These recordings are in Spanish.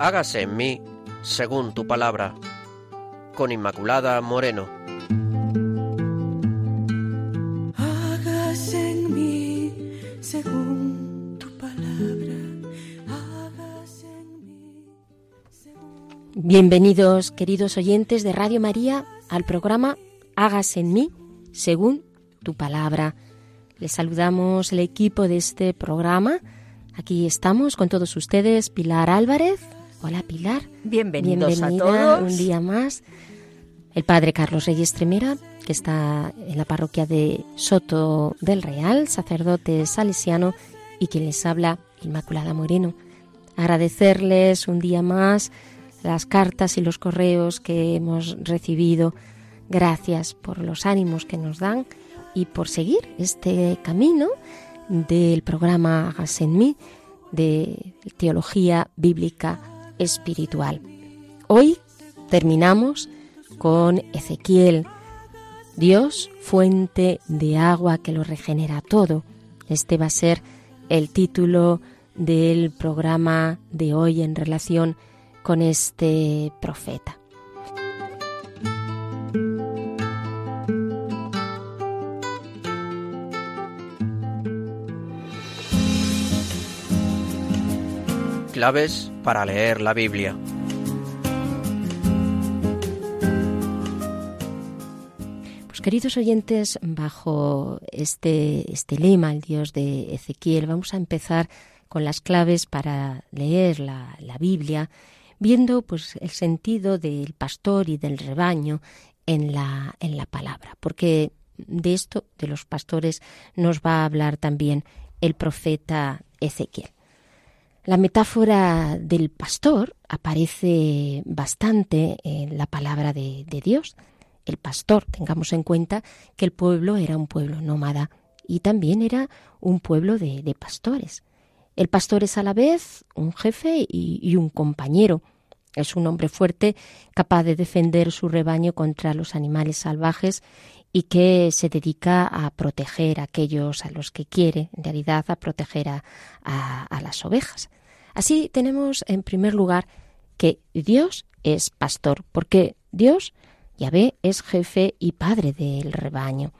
hágase en mí según tu palabra. Con Inmaculada Moreno. Hágase en mí según tu palabra. Hágase en mí según... Bienvenidos, queridos oyentes de Radio María, al programa Hágase en mí según tu palabra. Les saludamos el equipo de este programa. Aquí estamos con todos ustedes, Pilar Álvarez. Hola Pilar. Bienvenidos Bienvenida a todos. un día más. El padre Carlos Reyes Tremera, que está en la parroquia de Soto del Real, sacerdote salesiano, y quien les habla, Inmaculada Moreno. Agradecerles un día más las cartas y los correos que hemos recibido. Gracias por los ánimos que nos dan y por seguir este camino del programa Hágase en mí de teología bíblica espiritual. Hoy terminamos con Ezequiel, Dios, fuente de agua que lo regenera todo. Este va a ser el título del programa de hoy en relación con este profeta. Claves para leer la Biblia. Pues queridos oyentes, bajo este, este lema, el Dios de Ezequiel, vamos a empezar con las claves para leer la, la Biblia, viendo pues el sentido del pastor y del rebaño en la, en la palabra, porque de esto, de los pastores, nos va a hablar también el profeta Ezequiel. La metáfora del pastor aparece bastante en la palabra de, Dios. El pastor, tengamos en cuenta que el pueblo era un pueblo nómada y también era un pueblo de, de pastores. El pastor es a la vez un jefe y, y un compañero. Es un hombre fuerte, capaz de defender su rebaño contra los animales salvajes y que se dedica a proteger a aquellos a los que quiere, en realidad a proteger a, a, las ovejas. Así tenemos en primer lugar que Dios es pastor, porque Dios, Yahvé, es jefe y padre del rebaño.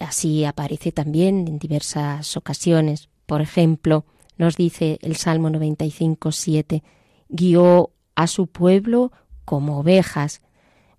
Así aparece también en diversas ocasiones. Por ejemplo, nos dice el Salmo 95, 7, guió a su pueblo como ovejas.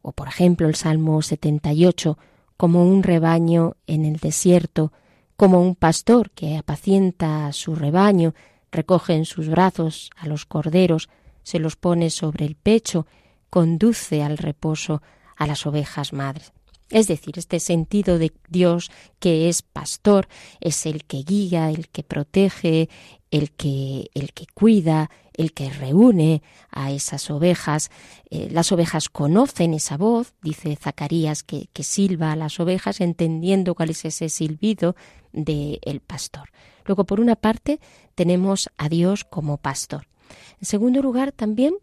O por ejemplo el Salmo 78, como un rebaño en el desierto, como un pastor que apacienta a su rebaño, recoge en sus brazos a los corderos, se los pone sobre el pecho, conduce al reposo a las ovejas madres. Es decir, este sentido de Dios que es pastor, es el que guía, el que protege, el que, el que cuida, el que reúne a esas ovejas. Eh, las ovejas conocen esa voz, dice Zacarías, que, que silba a las ovejas entendiendo cuál es ese silbido del el pastor. Luego, por una parte, tenemos a Dios como pastor. En segundo lugar, también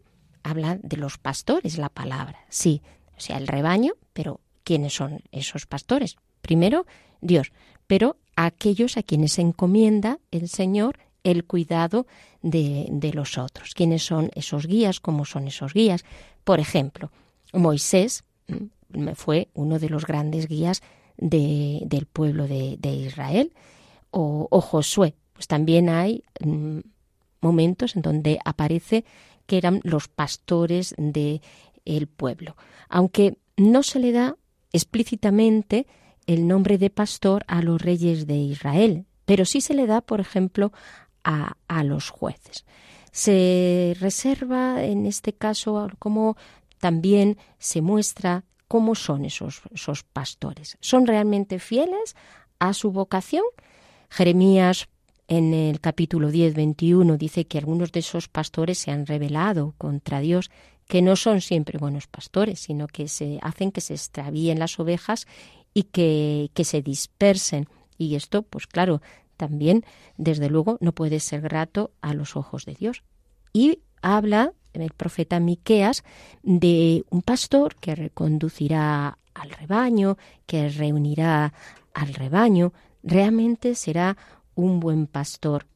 habla de los pastores la palabra. Sí, o sea, el rebaño, pero ¿quiénes son esos pastores? Primero, Dios, pero aquellos a quienes encomienda el Señor el cuidado de, de los otros. ¿Quiénes son esos guías? ¿Cómo son esos guías? Por ejemplo, Moisés fue uno de los grandes guías de, del pueblo de, Israel o, Josué. Pues también hay mm, momentos en donde aparece que eran los pastores del el pueblo. Aunque no se le da explícitamente el nombre de pastor a los reyes de Israel, pero sí se le da, por ejemplo, a, a los jueces. Se reserva en este caso como también se muestra cómo son esos, esos pastores. ¿Son realmente fieles a su vocación? Jeremías en el capítulo 10, 21 dice que algunos de esos pastores se han rebelado contra Dios, que no son siempre buenos pastores, sino que se hacen que se extravíen las ovejas y que, que se dispersen. Y esto, pues claro, también, desde luego, no puede ser grato a los ojos de Dios. Y habla el profeta Miqueas de un pastor que reconducirá al rebaño, que reunirá al rebaño, realmente será un buen pastor,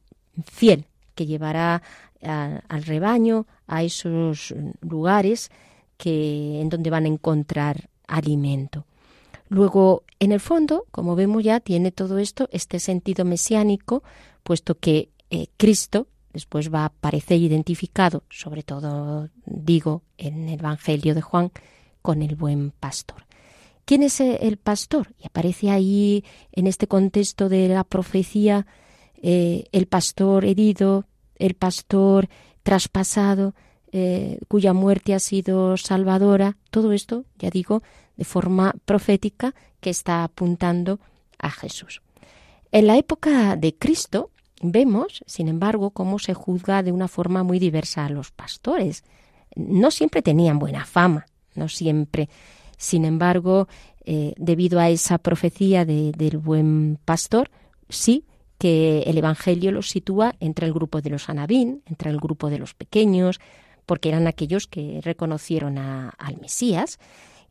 fiel que llevará al rebaño a esos lugares que en donde van a encontrar alimento. Luego, en el fondo, como vemos ya, tiene todo esto este sentido mesiánico, puesto que eh, Cristo después va a aparecer identificado, sobre todo digo en el Evangelio de Juan, con el buen pastor. ¿Quién es el pastor? Y aparece ahí en este contexto de la profecía eh, el pastor herido, el pastor traspasado, eh, cuya muerte ha sido salvadora. Todo esto, ya digo, de forma profética que está apuntando a Jesús. En la época de Cristo vemos, sin embargo, cómo se juzga de una forma muy diversa a los pastores. No siempre tenían buena fama, no siempre. Sin embargo, eh, debido a esa profecía del buen pastor, sí que el Evangelio los sitúa entre el grupo de los anabín, entre el grupo de los pequeños, porque eran aquellos que reconocieron al Mesías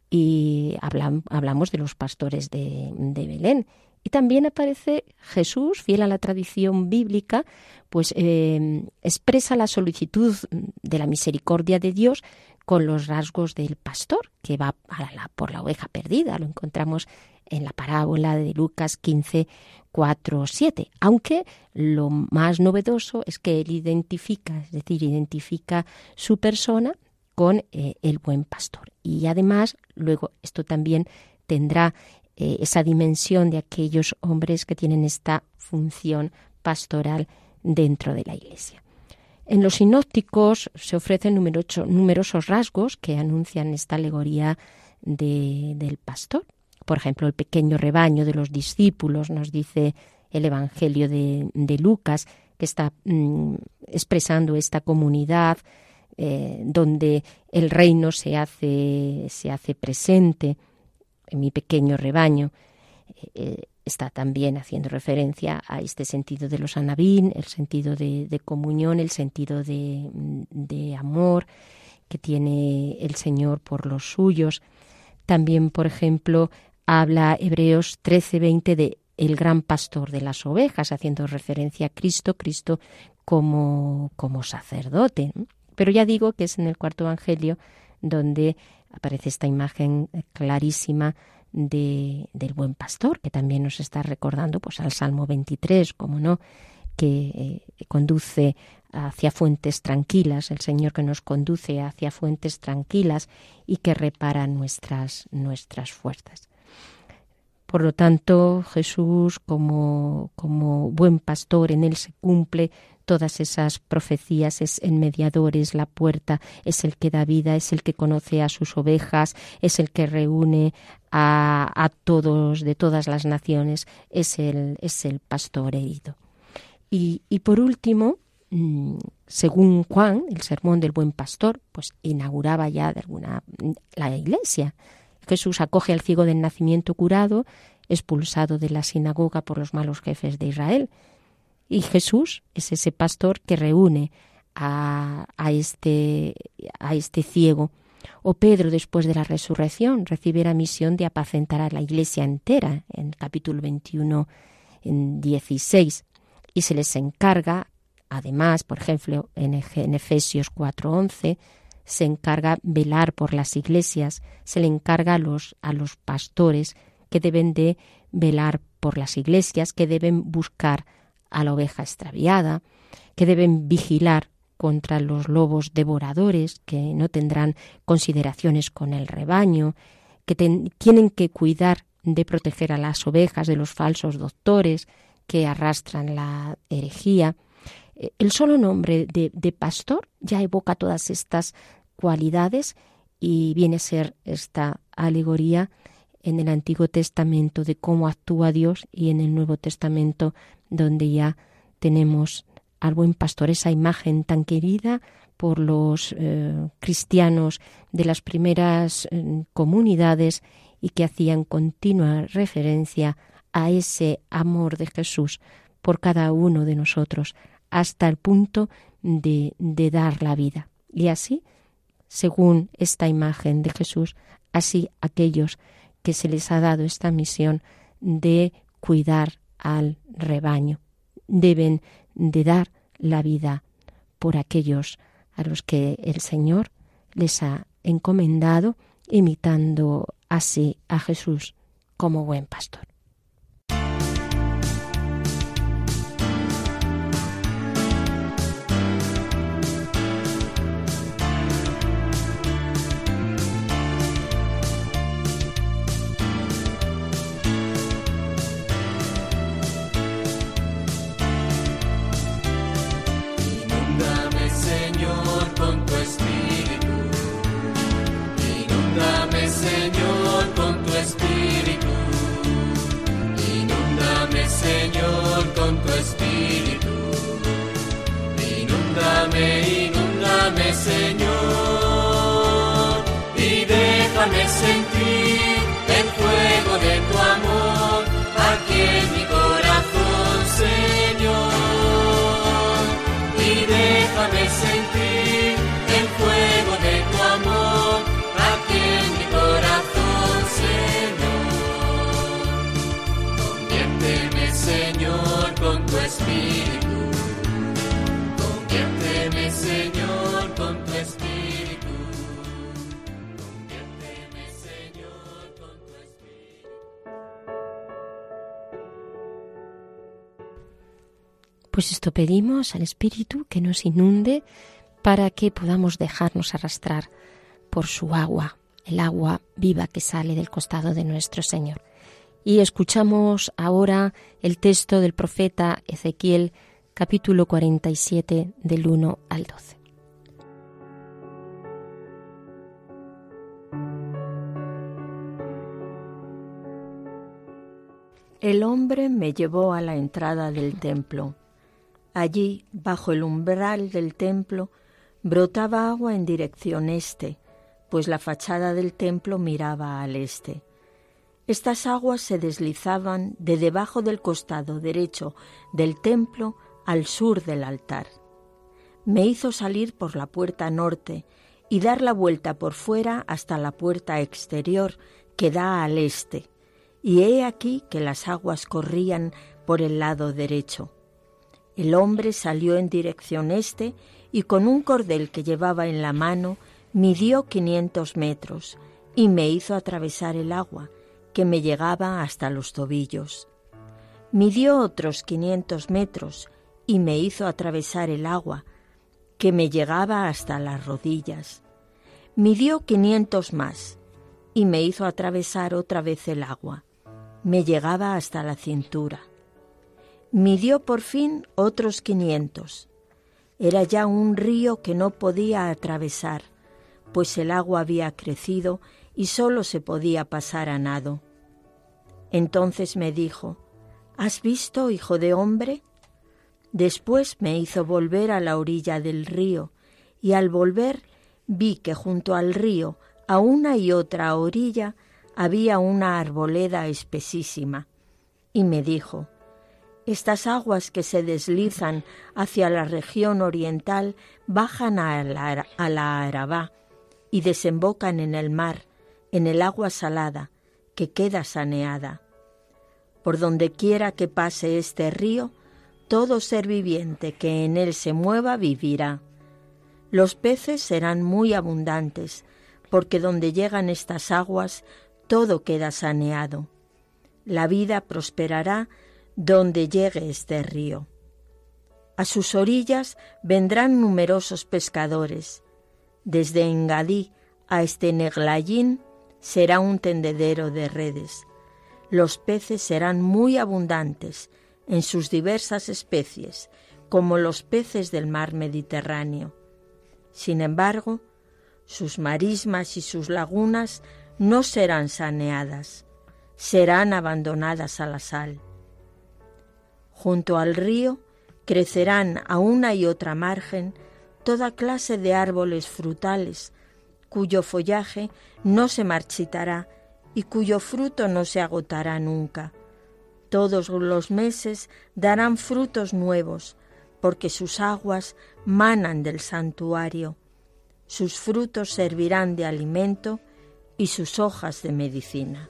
y hablamos de los pastores de, Belén. Y también aparece Jesús, fiel a la tradición bíblica, pues eh, expresa la solicitud de la misericordia de Dios con los rasgos del pastor que va por la oveja perdida. Lo encontramos en la parábola de Lucas 15, 4, 7. Aunque lo más novedoso es que él identifica, es decir, identifica su persona con eh, el buen pastor. Y además, luego, esto también tendrá eh, esa dimensión de aquellos hombres que tienen esta función pastoral dentro de la Iglesia. En los sinópticos se ofrecen numerosos rasgos que anuncian esta alegoría del pastor. Por ejemplo, el pequeño rebaño de los discípulos, nos dice el Evangelio de, Lucas, que está mm, expresando esta comunidad eh, donde el reino se hace, se hace presente en mi pequeño rebaño. Eh, está también haciendo referencia a este sentido de los anabín, el sentido de, comunión, el sentido de, de, amor que tiene el Señor por los suyos. También, por ejemplo, habla Hebreos 13:20 de el gran pastor de las ovejas, haciendo referencia a Cristo, Cristo como, como sacerdote. Pero ya digo que es en el cuarto Evangelio donde aparece esta imagen clarísima de, del buen pastor, que también nos está recordando pues, al Salmo 23, como no, que eh, conduce hacia fuentes tranquilas, el Señor que nos conduce hacia fuentes tranquilas y que repara nuestras, nuestras fuerzas. Por lo tanto, Jesús, como, como buen pastor, en él se cumple todas esas profecías, es el mediador, es la puerta, es el que da vida, es el que conoce a sus ovejas, es el que reúne a, todos de todas las naciones, es el, es el pastor herido. Y, y por último, mm, según Juan, el sermón del buen pastor, pues inauguraba ya de alguna la iglesia. Jesús acoge al ciego del nacimiento curado, expulsado de la sinagoga por los malos jefes de Israel, y Jesús es ese pastor que reúne a, este, a este ciego. O Pedro, después de la resurrección, recibe la misión de apacentar a la iglesia entera, en el capítulo 21, en 16. Y se les encarga, además, por ejemplo, en, en Efesios 4:11, se encarga velar por las iglesias, se le encarga a los, a los pastores que deben de velar por las iglesias, que deben buscar a la oveja extraviada, que deben vigilar contra los lobos devoradores, que no tendrán consideraciones con el rebaño, que tienen que cuidar de proteger a las ovejas de los falsos doctores que arrastran la herejía. Eh, el solo nombre de, de pastor ya evoca todas estas cualidades y viene a ser esta alegoría en el Antiguo Testamento de cómo actúa Dios y en el Nuevo Testamento donde ya tenemos al buen pastor, esa imagen tan querida por los eh, cristianos de las primeras eh, comunidades y que hacían continua referencia a ese amor de Jesús por cada uno de nosotros hasta el punto de, de dar la vida. Y así, según esta imagen de Jesús, así aquellos que se les ha dado esta misión de cuidar al rebaño. Deben de dar la vida por aquellos a los que el Señor les ha encomendado, imitando así a Jesús como buen pastor. Pues esto pedimos al Espíritu que nos inunde para que podamos dejarnos arrastrar por su agua, el agua viva que sale del costado de nuestro Señor. Y escuchamos ahora el texto del profeta Ezequiel capítulo 47 del 1 al 12. El hombre me llevó a la entrada del templo Allí, bajo el umbral del templo, brotaba agua en dirección este, pues la fachada del templo miraba al este. Estas aguas se deslizaban de debajo del costado derecho del templo al sur del altar. Me hizo salir por la puerta norte y dar la vuelta por fuera hasta la puerta exterior que da al este, y he aquí que las aguas corrían por el lado derecho. El hombre salió en dirección este y con un cordel que llevaba en la mano midió quinientos metros y me hizo atravesar el agua, que me llegaba hasta los tobillos. Midió otros quinientos metros y me hizo atravesar el agua, que me llegaba hasta las rodillas. Midió quinientos más y me hizo atravesar otra vez el agua. Me llegaba hasta la cintura midió por fin otros quinientos. Era ya un río que no podía atravesar, pues el agua había crecido y sólo se podía pasar a nado. Entonces me dijo, ¿Has visto, hijo de hombre? Después me hizo volver a la orilla del río, y al volver vi que junto al río, a una y otra orilla, había una arboleda espesísima. Y me dijo, estas aguas que se deslizan hacia la región oriental bajan a la, Arabá y desembocan en el mar, en el agua salada, que queda saneada. Por donde quiera que pase este río, todo ser viviente que en él se mueva vivirá. Los peces serán muy abundantes, porque donde llegan estas aguas, todo queda saneado. La vida prosperará donde llegue este río. A sus orillas vendrán numerosos pescadores. Desde Engadí a este Neglayín será un tendedero de redes. Los peces serán muy abundantes en sus diversas especies, como los peces del mar Mediterráneo. Sin embargo, sus marismas y sus lagunas no serán saneadas, serán abandonadas a la sal. Junto al río crecerán a una y otra margen toda clase de árboles frutales, cuyo follaje no se marchitará y cuyo fruto no se agotará nunca. Todos los meses darán frutos nuevos, porque sus aguas manan del santuario. Sus frutos servirán de alimento y sus hojas de medicina.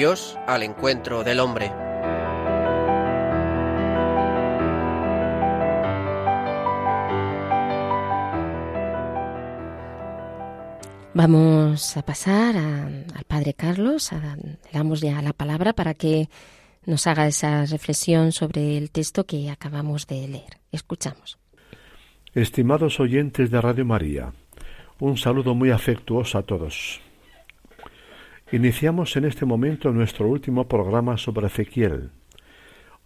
Dios al encuentro del hombre. Vamos a pasar al Padre Carlos, le damos ya la palabra para que nos haga esa reflexión sobre el texto que acabamos de leer. Escuchamos. Estimados oyentes de Radio María, un saludo muy afectuoso a todos. Iniciamos en este momento nuestro último programa sobre Ezequiel.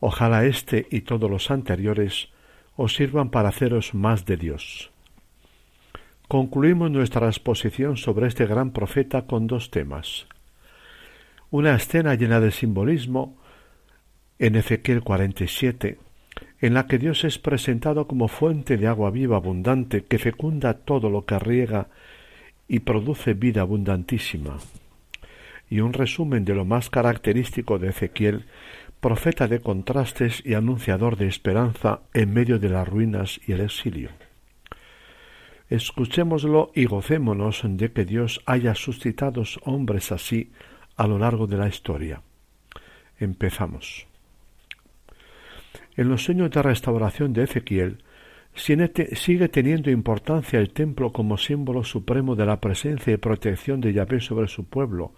Ojalá este y todos los anteriores os sirvan para haceros más de Dios. Concluimos nuestra exposición sobre este gran profeta con dos temas. Una escena llena de simbolismo en Ezequiel 47, en la que Dios es presentado como fuente de agua viva abundante que fecunda todo lo que riega y produce vida abundantísima. Y un resumen de lo más característico de Ezequiel, profeta de contrastes y anunciador de esperanza en medio de las ruinas y el exilio. Escuchémoslo y gocémonos de que Dios haya suscitado hombres así a lo largo de la historia. Empezamos. En los sueños de restauración de Ezequiel sigue teniendo importancia el templo como símbolo supremo de la presencia y protección de Yahvé sobre su pueblo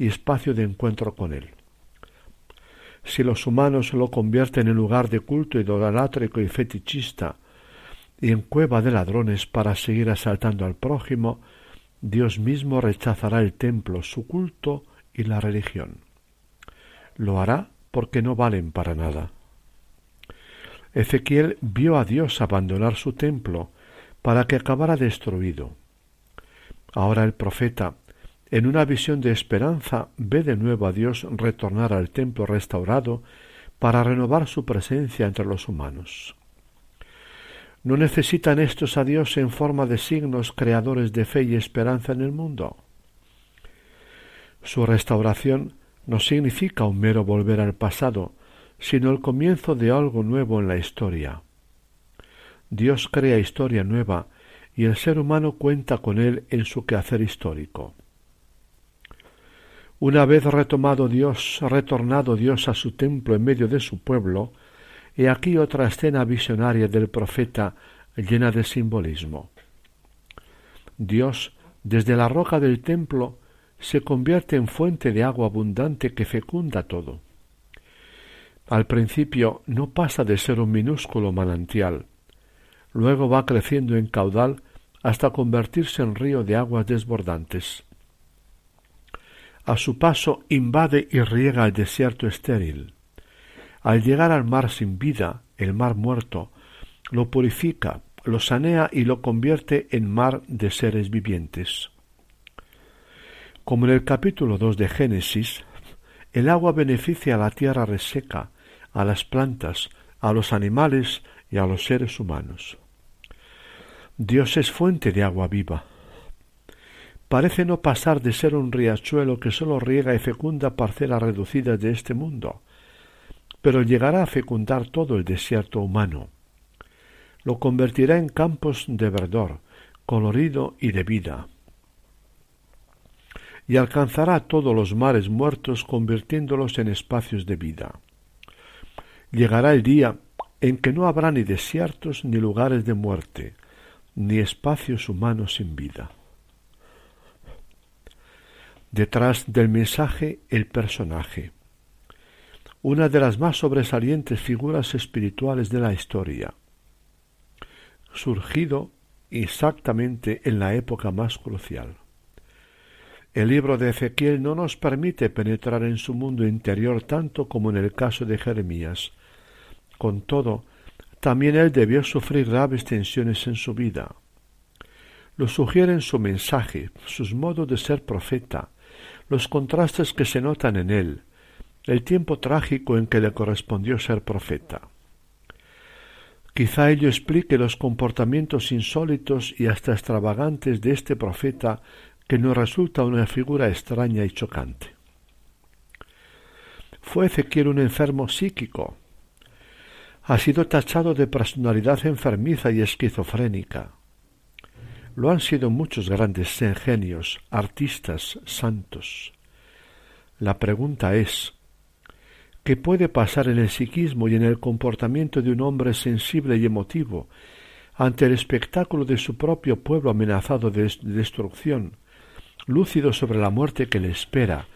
y espacio de encuentro con él. Si los humanos lo convierten en lugar de culto idolátrico y fetichista, y en cueva de ladrones para seguir asaltando al prójimo, Dios mismo rechazará el templo, su culto y la religión. Lo hará porque no valen para nada. Ezequiel vio a Dios abandonar su templo para que acabara destruido. Ahora el profeta, en una visión de esperanza, ve de nuevo a Dios retornar al templo restaurado para renovar su presencia entre los humanos. ¿No necesitan estos a Dios en forma de signos creadores de fe y esperanza en el mundo? Su restauración no significa un mero volver al pasado, sino el comienzo de algo nuevo en la historia. Dios crea historia nueva y el ser humano cuenta con él en su quehacer histórico. Una vez retomado Dios, retornado Dios a su templo en medio de su pueblo, He aquí otra escena visionaria del profeta llena de simbolismo. Dios, desde la roca del templo, se convierte en fuente de agua abundante que fecunda todo. Al principio no pasa de ser un minúsculo manantial, luego va creciendo en caudal hasta convertirse en río de aguas desbordantes. A su paso invade y riega el desierto estéril. Al llegar al mar sin vida, el mar muerto, lo purifica, lo sanea y lo convierte en mar de seres vivientes. Como en el capítulo 2 de Génesis, el agua beneficia a la tierra reseca, a las plantas, a los animales y a los seres humanos. Dios es fuente de agua viva. Parece no pasar de ser un riachuelo que sólo riega y fecunda parcelas reducidas de este mundo, pero llegará a fecundar todo el desierto humano. Lo convertirá en campos de verdor, colorido y de vida. Y alcanzará todos los mares muertos convirtiéndolos en espacios de vida. Llegará el día en que no habrá ni desiertos ni lugares de muerte, ni espacios humanos sin vida. Detrás del mensaje el personaje una de las más sobresalientes figuras espirituales de la historia, surgido exactamente en la época más crucial. El libro de Ezequiel no nos permite penetrar en su mundo interior tanto como en el caso de Jeremías. Con todo, también él debió sufrir graves tensiones en su vida. Lo sugieren su mensaje, sus modos de ser profeta, los contrastes que se notan en él, el tiempo trágico en que le correspondió ser profeta. Quizá ello explique los comportamientos insólitos y hasta extravagantes de este profeta que nos resulta una figura extraña y chocante. Fue Ezequiel un enfermo psíquico. Ha sido tachado de personalidad enfermiza y esquizofrénica. Lo han sido muchos grandes genios, artistas, santos. La pregunta es ¿qué puede pasar en el psiquismo y en el comportamiento de un hombre sensible y emotivo ante el espectáculo de su propio pueblo amenazado de destrucción, lúcido sobre la muerte que le espera,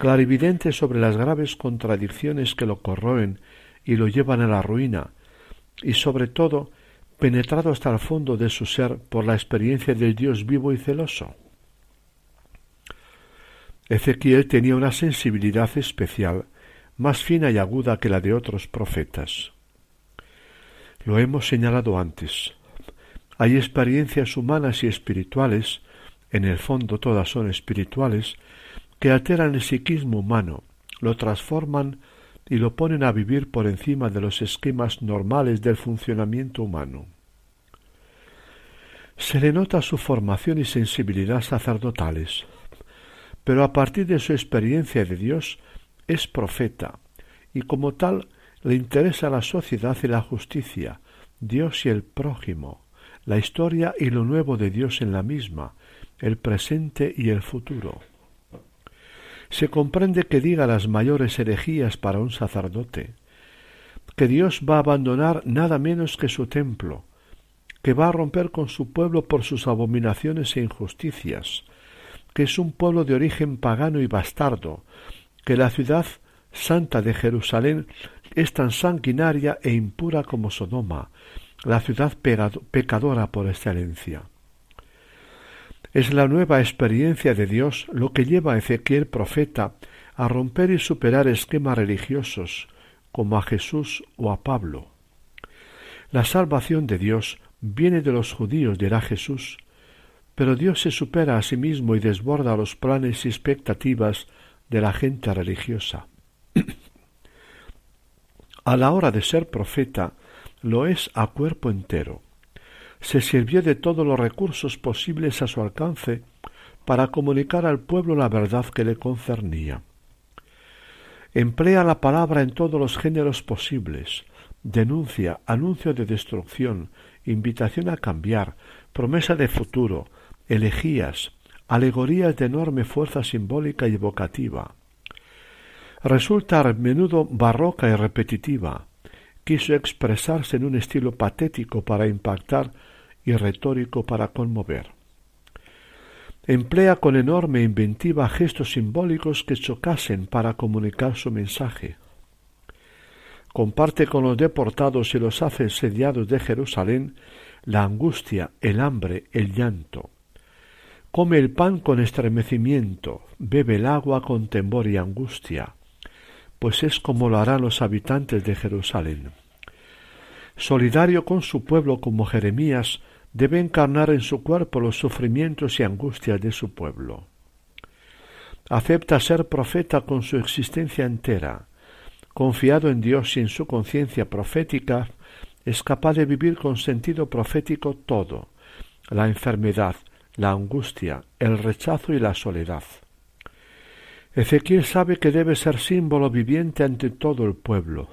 clarividente sobre las graves contradicciones que lo corroen y lo llevan a la ruina, y sobre todo penetrado hasta el fondo de su ser por la experiencia del Dios vivo y celoso. Ezequiel tenía una sensibilidad especial, más fina y aguda que la de otros profetas. Lo hemos señalado antes. Hay experiencias humanas y espirituales, en el fondo todas son espirituales, que alteran el psiquismo humano, lo transforman y lo ponen a vivir por encima de los esquemas normales del funcionamiento humano. Se le nota su formación y sensibilidad sacerdotales, pero a partir de su experiencia de Dios es profeta, y como tal le interesa la sociedad y la justicia, Dios y el prójimo, la historia y lo nuevo de Dios en la misma, el presente y el futuro. Se comprende que diga las mayores herejías para un sacerdote, que Dios va a abandonar nada menos que su templo, que va a romper con su pueblo por sus abominaciones e injusticias, que es un pueblo de origen pagano y bastardo, que la ciudad santa de Jerusalén es tan sanguinaria e impura como Sodoma, la ciudad pecadora por excelencia. Es la nueva experiencia de Dios lo que lleva a Ezequiel profeta a romper y superar esquemas religiosos, como a Jesús o a Pablo. La salvación de Dios viene de los judíos, dirá Jesús, pero Dios se supera a sí mismo y desborda los planes y expectativas de la gente religiosa. a la hora de ser profeta, lo es a cuerpo entero. Se sirvió de todos los recursos posibles a su alcance para comunicar al pueblo la verdad que le concernía. Emplea la palabra en todos los géneros posibles, denuncia, anuncio de destrucción, invitación a cambiar, promesa de futuro, elegías, alegorías de enorme fuerza simbólica y evocativa. Resulta a menudo barroca y repetitiva. Quiso expresarse en un estilo patético para impactar y retórico para conmover. Emplea con enorme inventiva gestos simbólicos que chocasen para comunicar su mensaje comparte con los deportados y los asediados de Jerusalén la angustia, el hambre, el llanto. Come el pan con estremecimiento, bebe el agua con temor y angustia, pues es como lo harán los habitantes de Jerusalén. Solidario con su pueblo como Jeremías, debe encarnar en su cuerpo los sufrimientos y angustias de su pueblo. Acepta ser profeta con su existencia entera, confiado en Dios y en su conciencia profética, es capaz de vivir con sentido profético todo, la enfermedad, la angustia, el rechazo y la soledad. Ezequiel sabe que debe ser símbolo viviente ante todo el pueblo,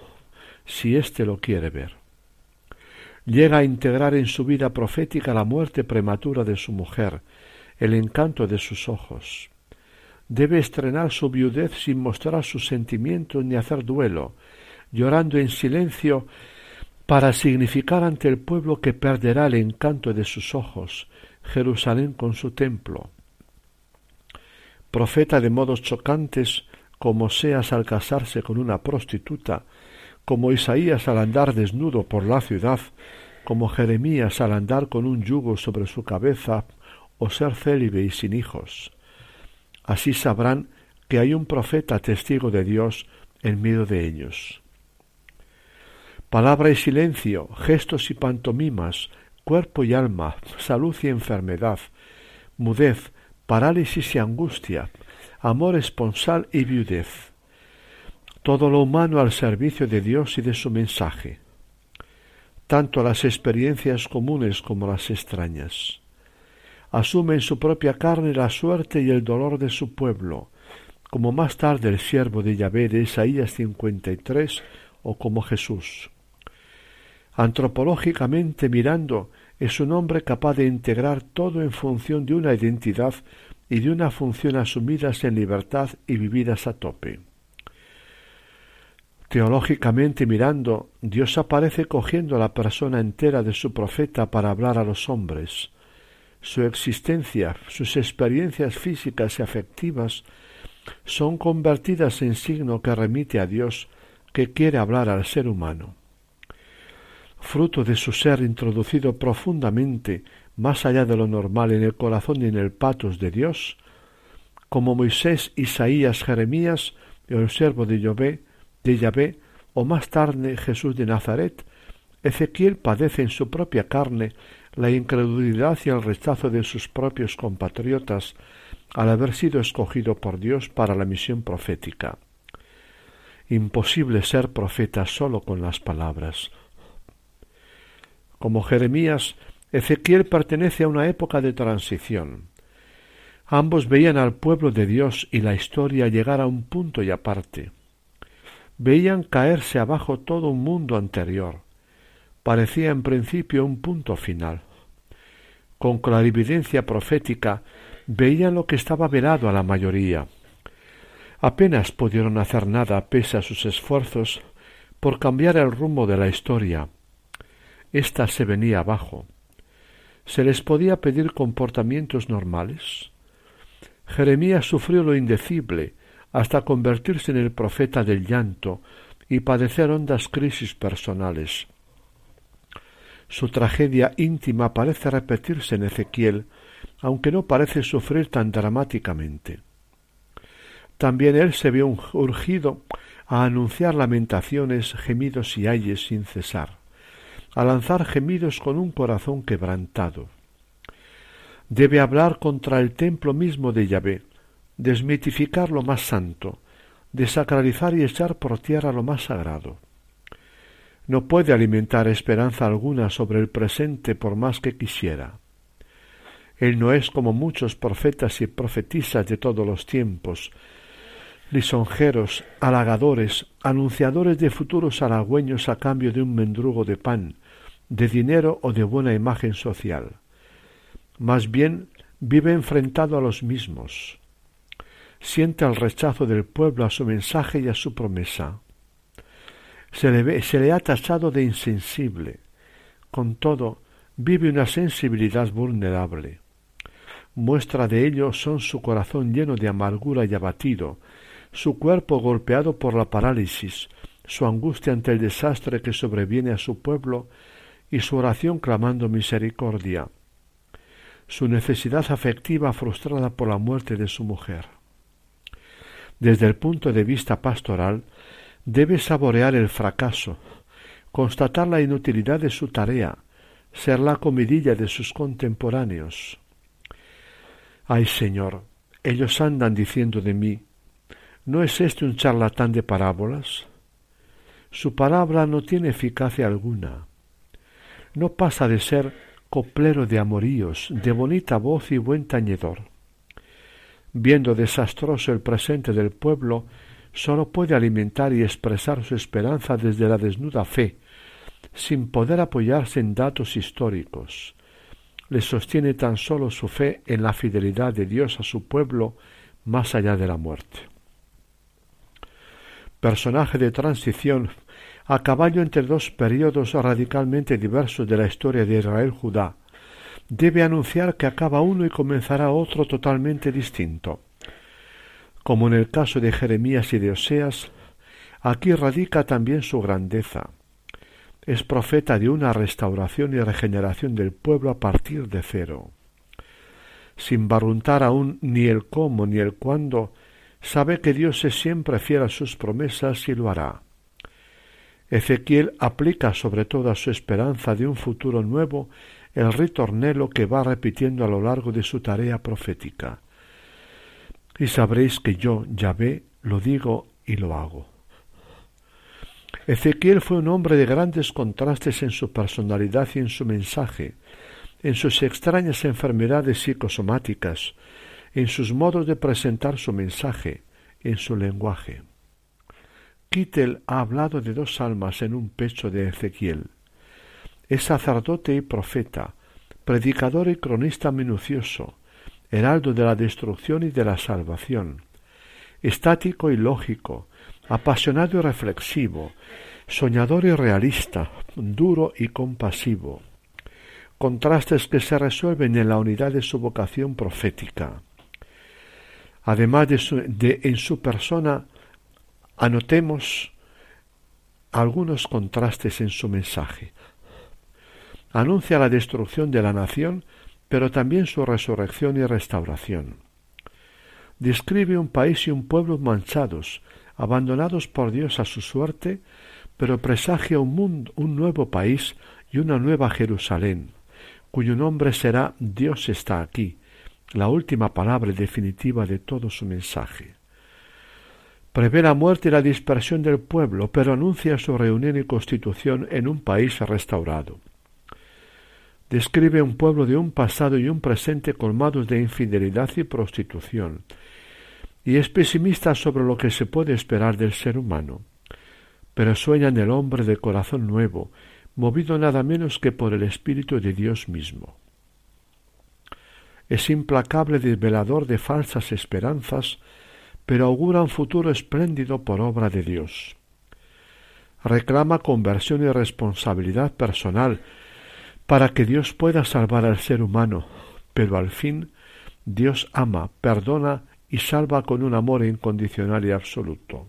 si éste lo quiere ver. Llega a integrar en su vida profética la muerte prematura de su mujer, el encanto de sus ojos debe estrenar su viudez sin mostrar sus sentimientos ni hacer duelo, llorando en silencio para significar ante el pueblo que perderá el encanto de sus ojos, Jerusalén con su templo. Profeta de modos chocantes, como Seas al casarse con una prostituta, como Isaías al andar desnudo por la ciudad, como Jeremías al andar con un yugo sobre su cabeza, o ser célibe y sin hijos. Así sabrán que hay un profeta testigo de Dios en medio de ellos. Palabra y silencio, gestos y pantomimas, cuerpo y alma, salud y enfermedad, mudez, parálisis y angustia, amor esponsal y viudez. Todo lo humano al servicio de Dios y de su mensaje, tanto las experiencias comunes como las extrañas asume en su propia carne la suerte y el dolor de su pueblo, como más tarde el siervo de Yahvé de Isaías 53 o como Jesús. Antropológicamente mirando, es un hombre capaz de integrar todo en función de una identidad y de una función asumidas en libertad y vividas a tope. Teológicamente mirando, Dios aparece cogiendo la persona entera de su profeta para hablar a los hombres. Su existencia, sus experiencias físicas y afectivas son convertidas en signo que remite a Dios que quiere hablar al ser humano. Fruto de su ser introducido profundamente más allá de lo normal en el corazón y en el patos de Dios, como Moisés, Isaías, Jeremías, el siervo de Yahvé, de Yahvé, o más tarde Jesús de Nazaret, Ezequiel padece en su propia carne la incredulidad y el rechazo de sus propios compatriotas al haber sido escogido por Dios para la misión profética. Imposible ser profeta solo con las palabras. Como Jeremías, Ezequiel pertenece a una época de transición. Ambos veían al pueblo de Dios y la historia llegar a un punto y aparte. Veían caerse abajo todo un mundo anterior. Parecía en principio un punto final. Con clarividencia profética veían lo que estaba velado a la mayoría. Apenas pudieron hacer nada pese a sus esfuerzos por cambiar el rumbo de la historia. Esta se venía abajo. ¿Se les podía pedir comportamientos normales? Jeremías sufrió lo indecible hasta convertirse en el profeta del llanto y padecer hondas crisis personales. Su tragedia íntima parece repetirse en Ezequiel, aunque no parece sufrir tan dramáticamente. También él se vio urgido a anunciar lamentaciones, gemidos y ayes sin cesar, a lanzar gemidos con un corazón quebrantado. Debe hablar contra el templo mismo de Yahvé, desmitificar lo más santo, desacralizar y echar por tierra lo más sagrado. No puede alimentar esperanza alguna sobre el presente por más que quisiera. Él no es como muchos profetas y profetisas de todos los tiempos, lisonjeros, halagadores, anunciadores de futuros halagüeños a cambio de un mendrugo de pan, de dinero o de buena imagen social. Más bien vive enfrentado a los mismos. Siente el rechazo del pueblo a su mensaje y a su promesa. Se le, se le ha tachado de insensible. Con todo, vive una sensibilidad vulnerable. Muestra de ello son su corazón lleno de amargura y abatido, su cuerpo golpeado por la parálisis, su angustia ante el desastre que sobreviene a su pueblo y su oración clamando misericordia, su necesidad afectiva frustrada por la muerte de su mujer. Desde el punto de vista pastoral, debe saborear el fracaso, constatar la inutilidad de su tarea, ser la comidilla de sus contemporáneos. Ay Señor, ellos andan diciendo de mí, ¿no es este un charlatán de parábolas? Su palabra no tiene eficacia alguna. No pasa de ser coplero de amoríos, de bonita voz y buen tañedor. Viendo desastroso el presente del pueblo, sólo puede alimentar y expresar su esperanza desde la desnuda fe, sin poder apoyarse en datos históricos, le sostiene tan solo su fe en la fidelidad de Dios a su pueblo más allá de la muerte. Personaje de transición a caballo entre dos periodos radicalmente diversos de la historia de Israel-Judá, debe anunciar que acaba uno y comenzará otro totalmente distinto. Como en el caso de Jeremías y de Oseas, aquí radica también su grandeza es profeta de una restauración y regeneración del pueblo a partir de cero. Sin barruntar aún ni el cómo ni el cuándo, sabe que Dios es siempre fiel a sus promesas y lo hará. Ezequiel aplica sobre toda su esperanza de un futuro nuevo el ritornelo que va repitiendo a lo largo de su tarea profética. Y sabréis que yo, Yahvé, lo digo y lo hago. Ezequiel fue un hombre de grandes contrastes en su personalidad y en su mensaje, en sus extrañas enfermedades psicosomáticas, en sus modos de presentar su mensaje, en su lenguaje. Kittel ha hablado de dos almas en un pecho de Ezequiel. Es sacerdote y profeta, predicador y cronista minucioso, heraldo de la destrucción y de la salvación, estático y lógico, apasionado y reflexivo, soñador y realista, duro y compasivo, contrastes que se resuelven en la unidad de su vocación profética. Además de, en su persona, anotemos algunos contrastes en su mensaje. Anuncia la destrucción de la nación, pero también su resurrección y restauración. Describe un país y un pueblo manchados, abandonados por Dios a su suerte, pero presagia un, mundo, un nuevo país y una nueva Jerusalén, cuyo nombre será Dios está aquí, la última palabra definitiva de todo su mensaje. Prevé la muerte y la dispersión del pueblo, pero anuncia su reunión y constitución en un país restaurado. Describe un pueblo de un pasado y un presente colmados de infidelidad y prostitución, y es pesimista sobre lo que se puede esperar del ser humano, pero sueña en el hombre de corazón nuevo, movido nada menos que por el Espíritu de Dios mismo. Es implacable desvelador de falsas esperanzas, pero augura un futuro espléndido por obra de Dios. Reclama conversión y responsabilidad personal para que Dios pueda salvar al ser humano, pero al fin Dios ama, perdona y salva con un amor incondicional y absoluto.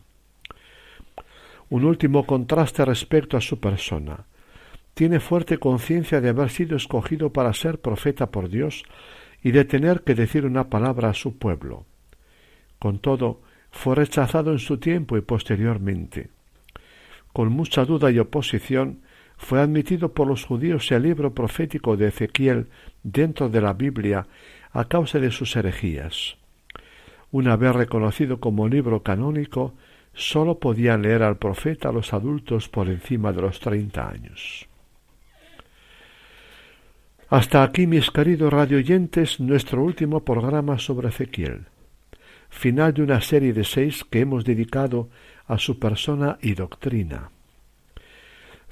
Un último contraste respecto a su persona tiene fuerte conciencia de haber sido escogido para ser profeta por Dios y de tener que decir una palabra a su pueblo. Con todo, fue rechazado en su tiempo y posteriormente. Con mucha duda y oposición, fue admitido por los judíos el libro profético de Ezequiel dentro de la Biblia a causa de sus herejías. Una vez reconocido como libro canónico, sólo podían leer al profeta los adultos por encima de los treinta años. Hasta aquí, mis queridos radioyentes, nuestro último programa sobre Ezequiel, final de una serie de seis que hemos dedicado a su persona y doctrina.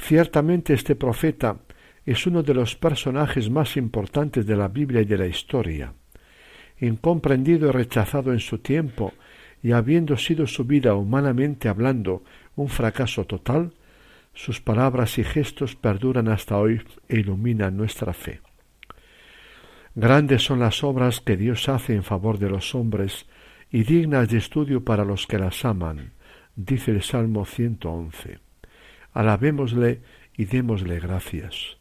Ciertamente este profeta es uno de los personajes más importantes de la Biblia y de la historia. Incomprendido y rechazado en su tiempo, y habiendo sido su vida humanamente hablando un fracaso total, sus palabras y gestos perduran hasta hoy e iluminan nuestra fe. Grandes son las obras que Dios hace en favor de los hombres y dignas de estudio para los que las aman, dice el Salmo 111. Alabémosle y démosle gracias.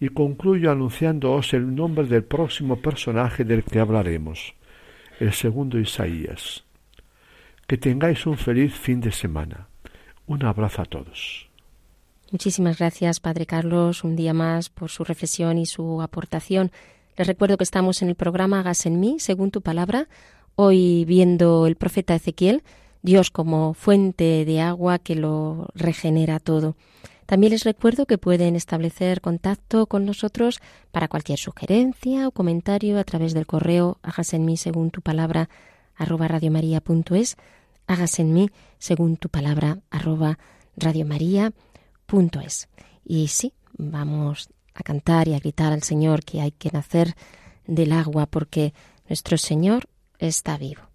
Y concluyo anunciándoos el nombre del próximo personaje del que hablaremos, el segundo Isaías. Que tengáis un feliz fin de semana. Un abrazo a todos. Muchísimas gracias, Padre Carlos, un día más por su reflexión y su aportación. Les recuerdo que estamos en el programa Hagas en mí, según tu palabra, hoy viendo el profeta Ezequiel, Dios como fuente de agua que lo regenera todo. También les recuerdo que pueden establecer contacto con nosotros para cualquier sugerencia o comentario a través del correo hagas en mí según tu palabra arroba radiomaria.es, hagas en mí según tu palabra arroba radiomaria.es. Y sí, vamos a cantar y a gritar al Señor que hay que nacer del agua porque nuestro Señor está vivo.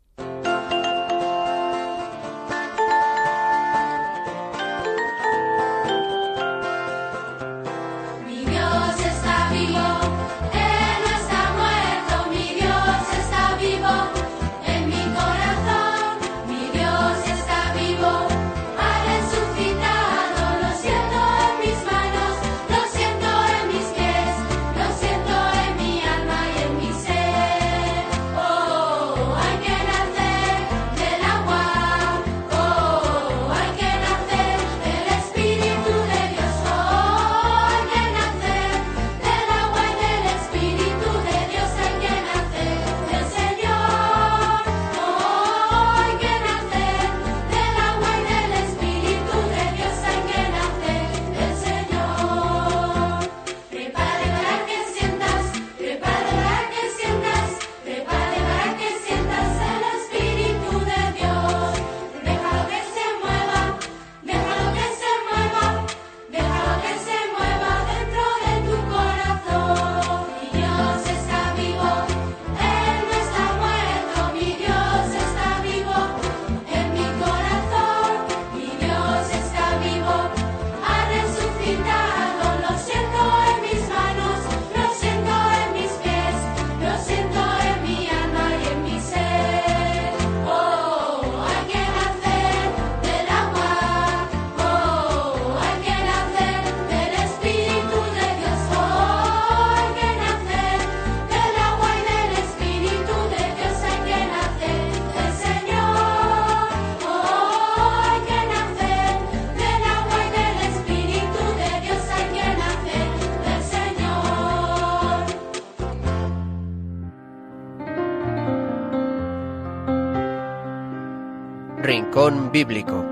Bíblico.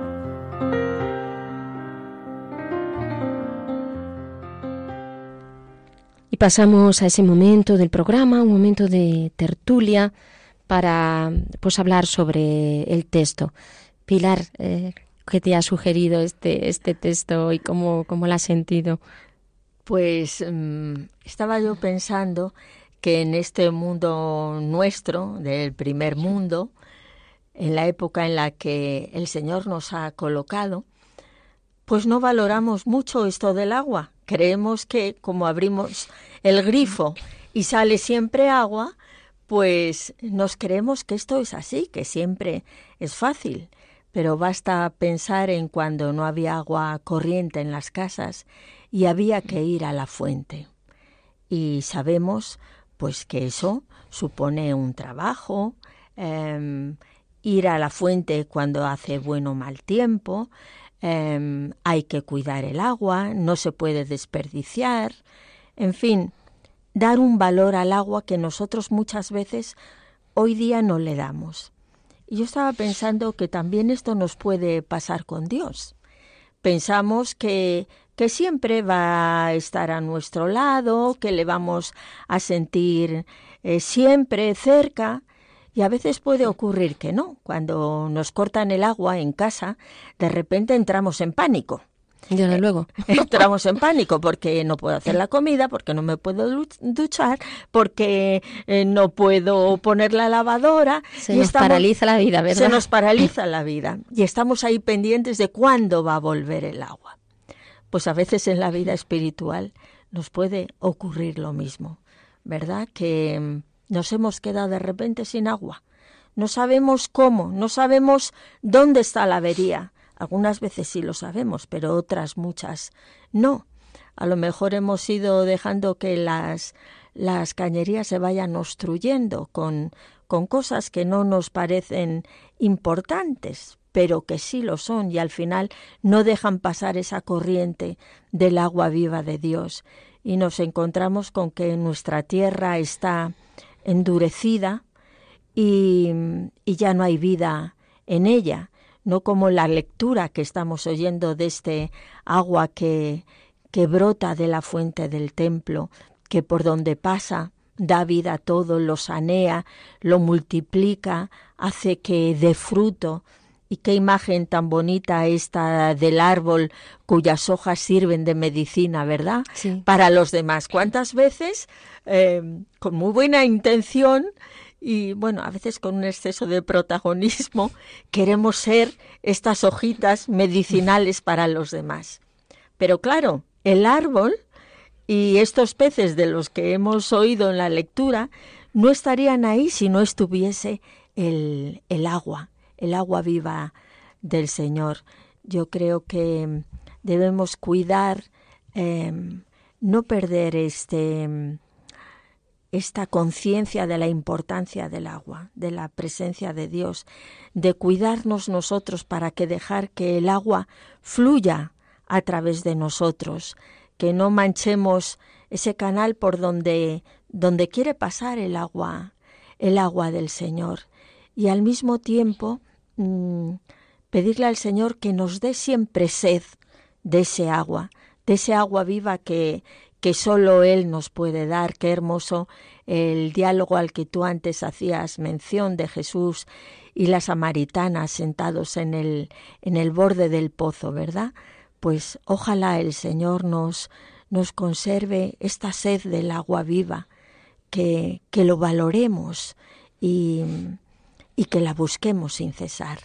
Y pasamos a ese momento del programa, un momento de tertulia para pues hablar sobre el texto. Pilar, eh, ¿qué te ha sugerido este, este texto y cómo, cómo lo has sentido? Pues mm, estaba yo pensando que en este mundo nuestro, del primer mundo, en la época en la que el Señor nos ha colocado, pues no valoramos mucho esto del agua. Creemos que como abrimos el grifo y sale siempre agua, pues nos creemos que esto es así, que siempre es fácil. Pero basta pensar en cuando no había agua corriente en las casas y había que ir a la fuente. Y sabemos pues que eso supone un trabajo, em, ir a la fuente cuando hace bueno o mal tiempo, em, hay que cuidar el agua, no se puede desperdiciar, en fin, dar un valor al agua que nosotros muchas veces hoy día no le damos. Y yo estaba pensando que también esto nos puede pasar con Dios. Pensamos que que siempre va a estar a nuestro lado, que le vamos a sentir eh, siempre cerca. Y a veces puede ocurrir que no. Cuando nos cortan el agua en casa, de repente entramos en pánico. Desde luego. Entramos en pánico porque no puedo hacer la comida, porque no me puedo duchar, porque eh, no puedo poner la lavadora. Se nos paraliza la vida, ¿verdad? Se nos paraliza la vida. Y estamos ahí pendientes de cuándo va a volver el agua pues a veces en la vida espiritual nos puede ocurrir lo mismo, ¿verdad? Que mm, nos hemos quedado de repente sin agua. No sabemos cómo, no sabemos dónde está la avería. Algunas veces sí lo sabemos, pero otras muchas no. A lo mejor hemos ido dejando que las, las cañerías se vayan obstruyendo con, con cosas que no nos parecen importantes, pero que sí lo son y al final no dejan pasar esa corriente del agua viva de Dios. Y nos encontramos con que nuestra tierra está endurecida y, y ya no hay vida en ella, no como la lectura que estamos oyendo de este agua que, que brota de la fuente del templo, que por donde pasa da vida a todo, lo sanea, lo multiplica, hace que dé fruto, y qué imagen tan bonita esta del árbol cuyas hojas sirven de medicina, ¿verdad? Para los demás. ¿Cuántas veces, eh, con muy buena intención y, bueno, a veces con un exceso de protagonismo, queremos ser estas hojitas medicinales para los demás? Pero claro, el árbol y estos peces de los que hemos oído en la lectura no estarían ahí si no estuviese el, el agua, el agua viva del Señor. Yo creo que debemos cuidar, em, no perder este, esta conciencia de la importancia del agua, de la presencia de Dios, de cuidarnos nosotros para que dejar que el agua fluya a través de nosotros, que no manchemos ese canal por donde donde quiere pasar el agua, el agua del Señor, y al mismo tiempo Mm, pedirle al Señor que nos dé siempre sed de ese agua, de ese agua viva que, que solo Él nos puede dar. Qué hermoso el diálogo al que tú antes hacías mención de Jesús y la samaritana sentados en el, en el borde del pozo, ¿verdad? Pues ojalá el Señor nos, nos conserve esta sed del agua viva, que, que lo valoremos y, y que la busquemos sin cesar.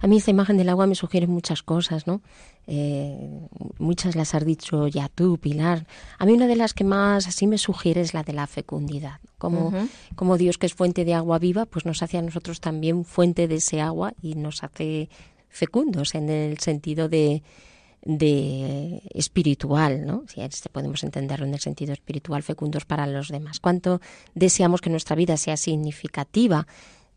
A mí esta imagen del agua me sugiere muchas cosas, ¿no? Eh, muchas las has dicho ya tú, Pilar. A mí una de las que más así me sugiere es la de la fecundidad. Como, como Dios que es fuente de agua viva, pues nos hace a nosotros también fuente de ese agua y nos hace fecundos en el sentido de, de espiritual, ¿no? Si este podemos entenderlo en el sentido espiritual, fecundos para los demás. ¿Cuánto deseamos que nuestra vida sea significativa?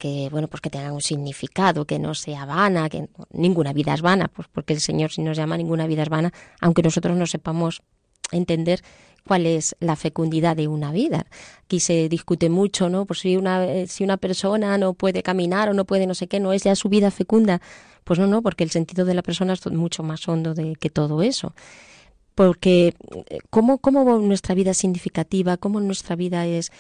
Que bueno pues que tenga un significado que no sea vana que ninguna vida es vana pues porque el Señor si nos llama ninguna vida es vana aunque nosotros no sepamos entender cuál es la fecundidad de una vida. Aquí se discute mucho, ¿no? Por si una, eh, si una persona no puede caminar o no puede no sé qué, no es ya su vida fecunda. Pues no, no, porque el sentido de la persona es mucho más hondo de, que todo eso. Porque eh, ¿cómo, cómo nuestra vida es significativa, cómo nuestra vida es,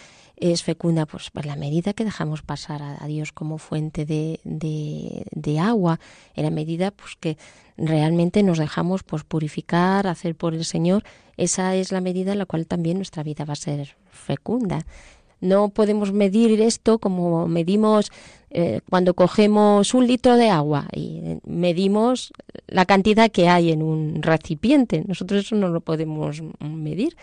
es fecunda, pues por la medida que dejamos pasar a, Dios como fuente de, de, de, agua, en la medida pues que realmente nos dejamos pues purificar, hacer por el Señor, esa es la medida en la cual también nuestra vida va a ser fecunda. No podemos medir esto como medimos eh, cuando cogemos un litro de agua y eh, medimos la cantidad que hay en un recipiente. Nosotros eso no lo podemos medir,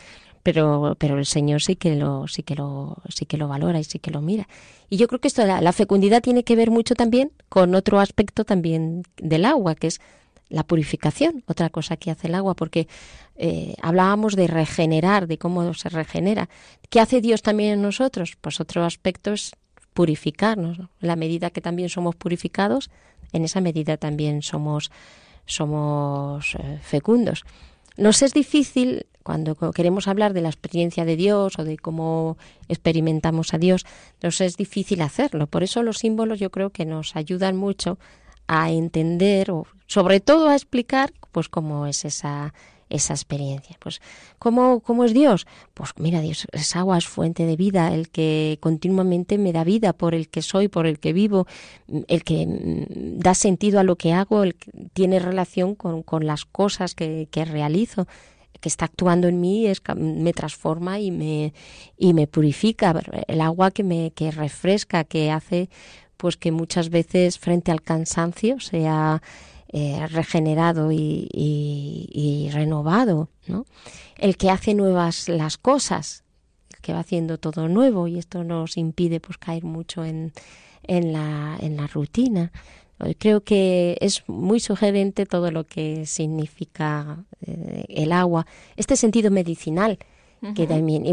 pero, pero el Señor sí que lo, sí que lo, sí que lo valora y sí que lo mira. Y yo creo que esto, la fecundidad tiene que ver mucho también con otro aspecto también del agua, que es la purificación, otra cosa que hace el agua, porque eh, hablábamos de regenerar, de cómo se regenera. ¿Qué hace Dios también en nosotros? Pues otro aspecto es purificarnos. La medida que también somos purificados, en esa medida también somos, somos eh, fecundos. Nos es difícil cuando queremos hablar de la experiencia de Dios o de cómo experimentamos a Dios, nos es difícil hacerlo. Por eso los símbolos yo creo que nos ayudan mucho a entender o sobre todo a explicar pues cómo es esa esa experiencia. Pues, ¿cómo, ¿cómo es Dios? Pues mira, Dios es agua, es fuente de vida, el que continuamente me da vida, por el que soy, por el que vivo, el que mm, da sentido a lo que hago, el que tiene relación con, con las cosas que, que realizo que está actuando en mí es, me transforma y me, y me purifica. El agua que me que refresca, que hace pues que muchas veces frente al cansancio sea eh, regenerado y, y, renovado, ¿no? El que hace nuevas las cosas, el que va haciendo todo nuevo y esto nos impide pues caer mucho en, en, la, en la rutina. Creo que es muy sugerente todo lo que significa eh, el agua, este sentido medicinal que también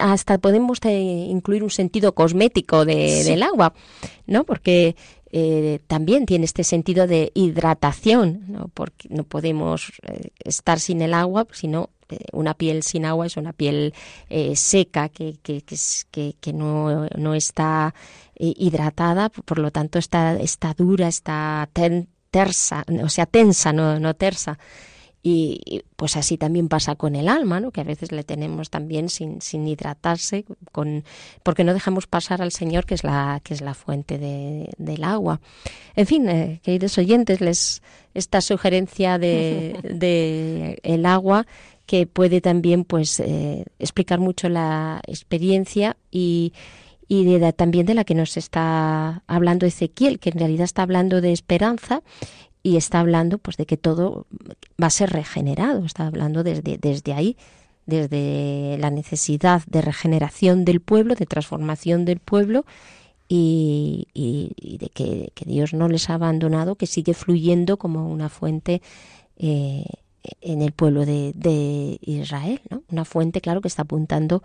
hasta podemos incluir un sentido cosmético de, del agua, ¿no? Porque eh, también tiene este sentido de hidratación, ¿no? porque no podemos eh, estar sin el agua, sino eh, una piel sin agua es una piel seca que, que, que, que, no, no está hidratada, por lo tanto está, está dura, está tersa, o sea, tensa, no, no tersa. Y, pues así también pasa con el alma, ¿no? que a veces le tenemos también sin, sin hidratarse, con, porque no dejamos pasar al Señor, que es la, que es la fuente de, del agua. En fin, eh, queridos oyentes, les, esta sugerencia de, de el agua que puede también pues eh, explicar mucho la experiencia y, y de, también de la que nos está hablando Ezequiel, que en realidad está hablando de esperanza y está hablando pues de que todo va a ser regenerado, está hablando desde, desde ahí, desde la necesidad de regeneración del pueblo, de transformación del pueblo y, de que, Dios no les ha abandonado, que sigue fluyendo como una fuente eh, en el pueblo de, de Israel, ¿no? una fuente, claro, que está apuntando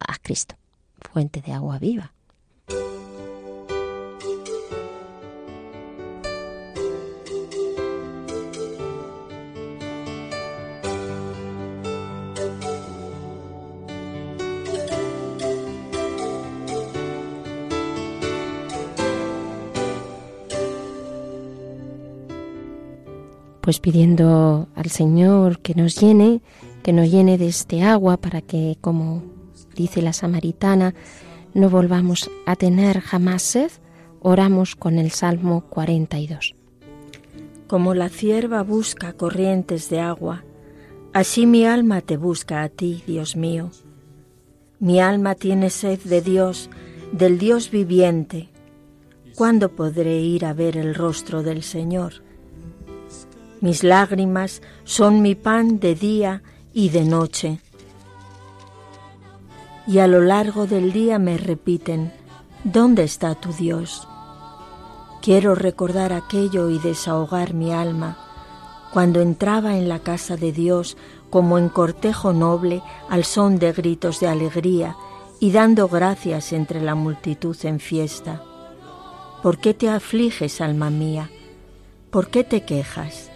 a Cristo, fuente de agua viva. Pues pidiendo al Señor que nos llene, que nos llene de este agua para que, como dice la samaritana, no volvamos a tener jamás sed, oramos con el Salmo 42. Como la cierva busca corrientes de agua, así mi alma te busca a ti, Dios mío. Mi alma tiene sed de Dios, del Dios viviente. ¿Cuándo podré ir a ver el rostro del Señor? Mis lágrimas son mi pan de día y de noche. Y a lo largo del día me repiten, ¿dónde está tu Dios? Quiero recordar aquello y desahogar mi alma cuando entraba en la casa de Dios como en cortejo noble al son de gritos de alegría y dando gracias entre la multitud en fiesta. ¿Por qué te afliges, alma mía? ¿Por qué te quejas?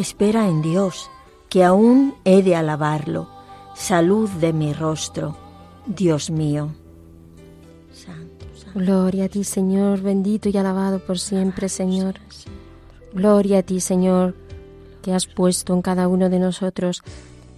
Espera en Dios, que aún he de alabarlo, salud de mi rostro, Dios mío. Gloria a ti, Señor, bendito y alabado por siempre, Señor. Gloria a ti, Señor, que has puesto en cada uno de nosotros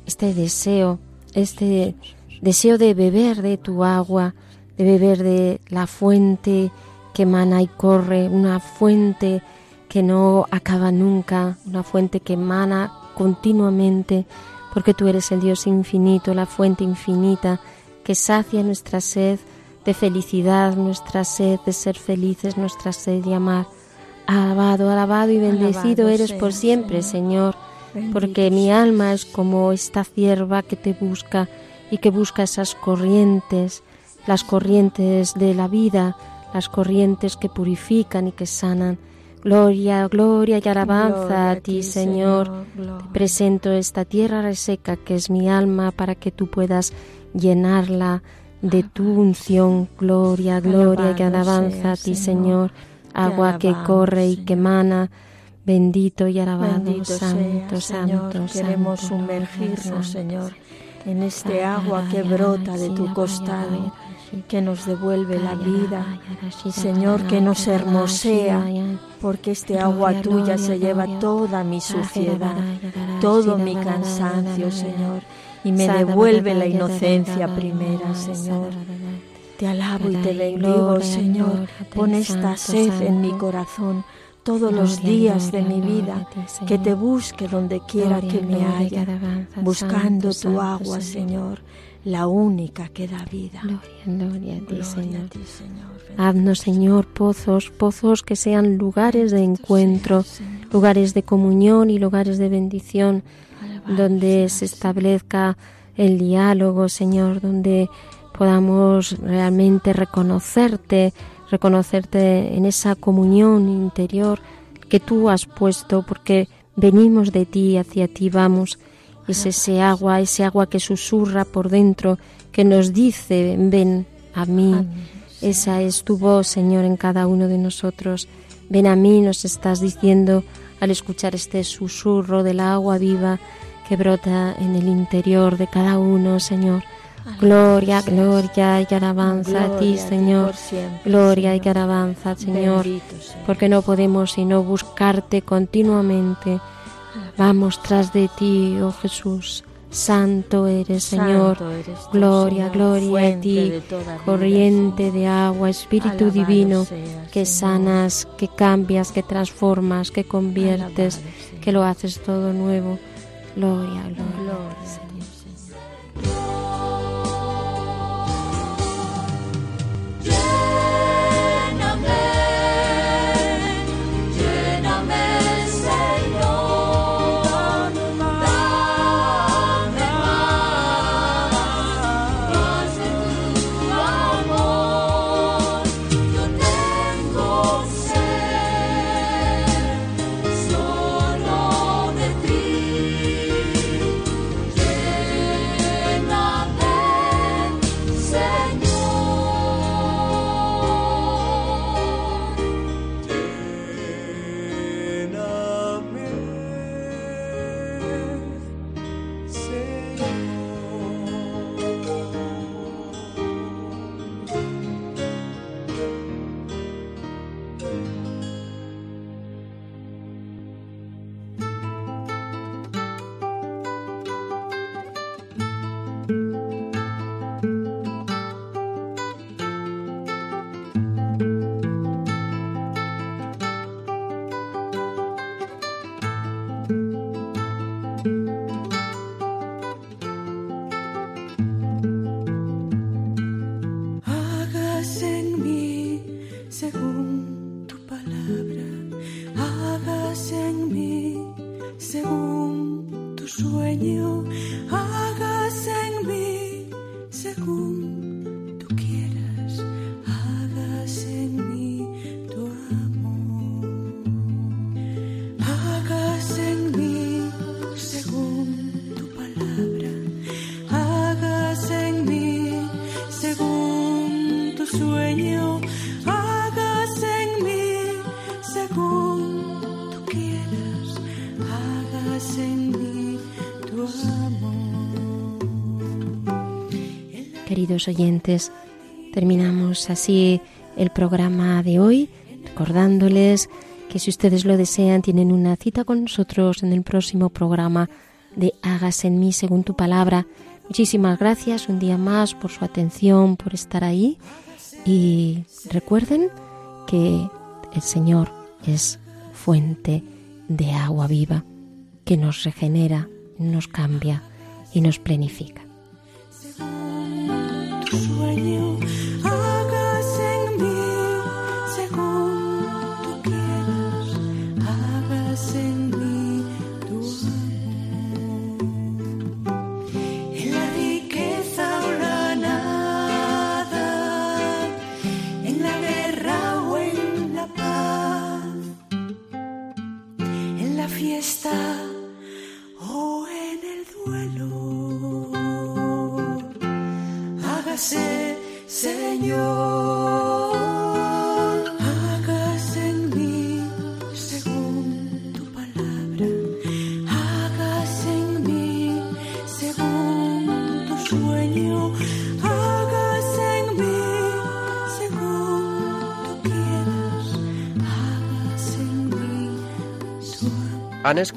este deseo, este deseo de beber de tu agua, de beber de la fuente que emana y corre, una fuente que no acaba nunca, una fuente que emana continuamente, porque tú eres el Dios infinito, la fuente infinita que sacia nuestra sed de felicidad, nuestra sed de ser felices, nuestra sed de amar. Alabado, alabado y bendecido eres por siempre, Señor, porque mi alma es como esta cierva que te busca y que busca esas corrientes, las corrientes de la vida, las corrientes que purifican y que sanan. Gloria, gloria y alabanza a ti, Señor. Te presento esta tierra reseca que es mi alma para que tú puedas llenarla de tu unción. Gloria, gloria y alabanza a ti, Señor. Agua que corre y que emana. Bendito y alabado, santo, santo, Queremos sumergirnos, Señor, en este agua que brota de tu costado, que nos devuelve la vida. Señor, que nos hermosea, porque este agua tuya se lleva toda mi suciedad, todo mi cansancio, Señor y me devuelve la inocencia primera, Señor. Te alabo y te bendigo, Señor. Pon esta sed en mi corazón todos los días de mi vida, que te busque donde quiera que me haya, buscando tu agua, Señor, la única que da vida. Gloria, a ti, Señor. Haznos, Señor, pozos, pozos que sean lugares de encuentro, lugares de comunión y lugares de bendición donde se establezca el diálogo, Señor, donde podamos realmente reconocerte, reconocerte en esa comunión interior que tú has puesto, porque venimos de ti, hacia ti vamos. Es ese agua, ese agua que susurra por dentro, que nos dice, ven a mí. Esa es tu voz, Señor, en cada uno de nosotros. Ven a mí, nos estás diciendo al escuchar este susurro del agua viva que brota en el interior de cada uno, Señor. Gloria, gloria y alabanza a ti, Señor. Gloria y alabanza, Señor. Porque no podemos sino buscarte continuamente. Vamos tras de ti, oh Jesús. Santo eres, Señor. gloria, gloria a ti. Corriente de agua, Espíritu Divino, que sanas, que cambias, que transformas, que conviertes, que lo haces todo nuevo. Gloria, gloria. gloria. Oyentes, terminamos así el programa de hoy, recordándoles que si ustedes lo desean tienen una cita con nosotros en el próximo programa de Hagas en mí según tu palabra. Muchísimas gracias un día más por su atención, por estar ahí y recuerden que el Señor es fuente de agua viva que nos regenera, nos cambia y nos plenifica. En